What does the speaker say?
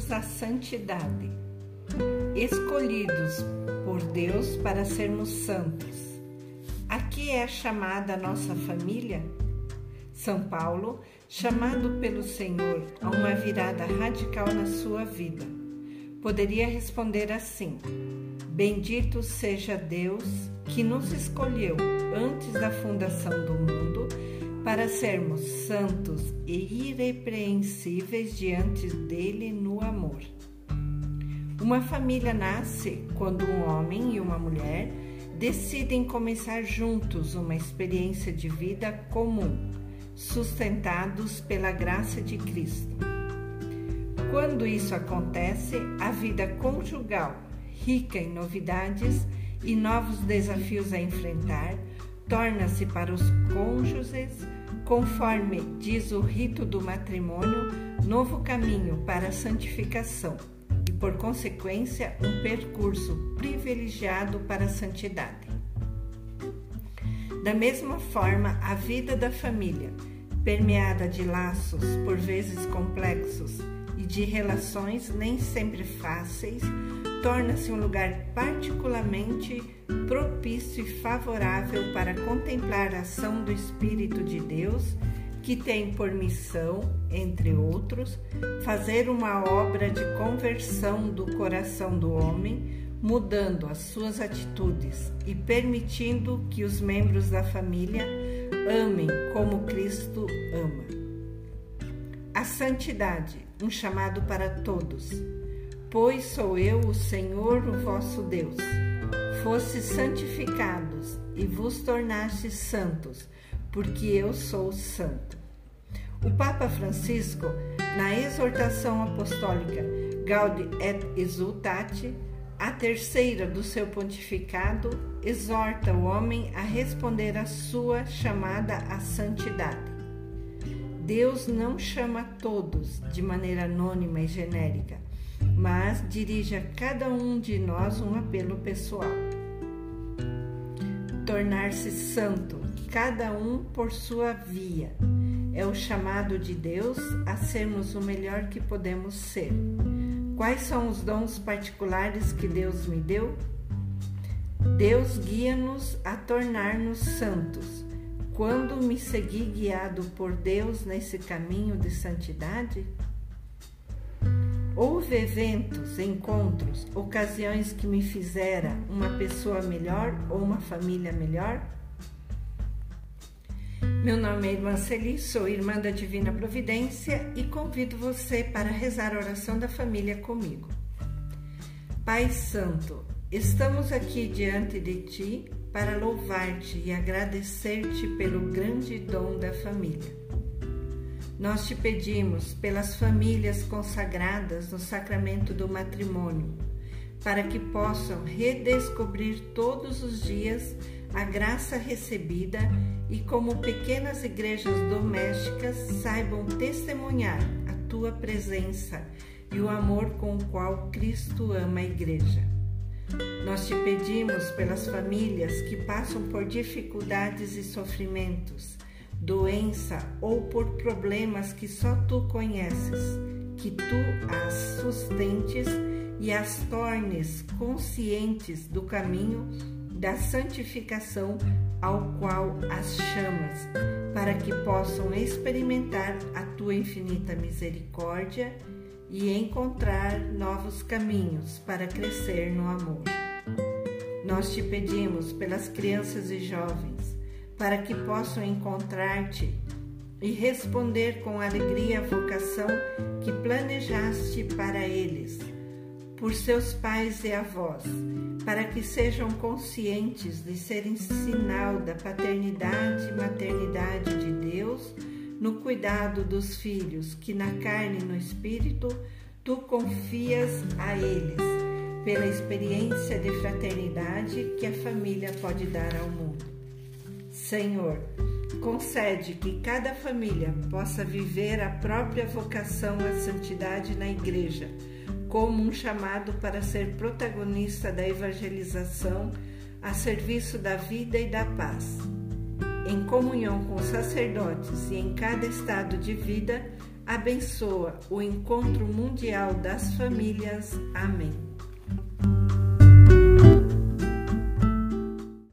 chamados à santidade, escolhidos por Deus para sermos santos. Aqui é chamada a nossa família? São Paulo, chamado pelo Senhor a uma virada radical na sua vida, poderia responder assim: Bendito seja Deus que nos escolheu antes da fundação do mundo para sermos santos e irrepreensíveis diante dele no amor. Uma família nasce quando um homem e uma mulher decidem começar juntos uma experiência de vida comum, sustentados pela graça de Cristo. Quando isso acontece, a vida conjugal, rica em novidades e novos desafios a enfrentar, torna-se para os cônjuges, conforme diz o rito do matrimônio, novo caminho para a santificação e, por consequência, um percurso privilegiado para a santidade. Da mesma forma, a vida da família, permeada de laços por vezes complexos e de relações nem sempre fáceis, torna-se um lugar particularmente propício e favorável para contemplar a ação do Espírito de Deus, que tem por missão, entre outros, fazer uma obra de conversão do coração do homem, mudando as suas atitudes e permitindo que os membros da família amem como Cristo ama. A santidade, um chamado para todos Pois sou eu o Senhor, o vosso Deus. Fostes santificados e vos tornastes santos, porque eu sou santo. O Papa Francisco, na exortação apostólica Gaudi et Exultate, a terceira do seu pontificado, exorta o homem a responder à sua chamada à santidade. Deus não chama todos de maneira anônima e genérica mas dirige a cada um de nós um apelo pessoal. Tornar-se santo, cada um por sua via, é o chamado de Deus a sermos o melhor que podemos ser. Quais são os dons particulares que Deus me deu? Deus guia-nos a tornar-nos santos. Quando me segui guiado por Deus nesse caminho de santidade? Houve eventos, encontros, ocasiões que me fizeram uma pessoa melhor ou uma família melhor? Meu nome é Irmã Celi, sou irmã da Divina Providência e convido você para rezar a oração da família comigo. Pai Santo, estamos aqui diante de Ti para louvar-te e agradecer-te pelo grande dom da família. Nós te pedimos pelas famílias consagradas no sacramento do matrimônio, para que possam redescobrir todos os dias a graça recebida e, como pequenas igrejas domésticas, saibam testemunhar a tua presença e o amor com o qual Cristo ama a igreja. Nós te pedimos pelas famílias que passam por dificuldades e sofrimentos doença ou por problemas que só tu conheces, que tu as sustentes e as tornes conscientes do caminho da santificação ao qual as chamas, para que possam experimentar a tua infinita misericórdia e encontrar novos caminhos para crescer no amor. Nós te pedimos pelas crianças e jovens para que possam encontrar-te e responder com alegria a vocação que planejaste para eles, por seus pais e avós, para que sejam conscientes de serem sinal da paternidade e maternidade de Deus no cuidado dos filhos que na carne e no espírito tu confias a eles, pela experiência de fraternidade que a família pode dar ao mundo. Senhor, concede que cada família possa viver a própria vocação à santidade na igreja, como um chamado para ser protagonista da evangelização a serviço da vida e da paz em comunhão com os sacerdotes e em cada estado de vida, abençoa o encontro mundial das famílias. Amém.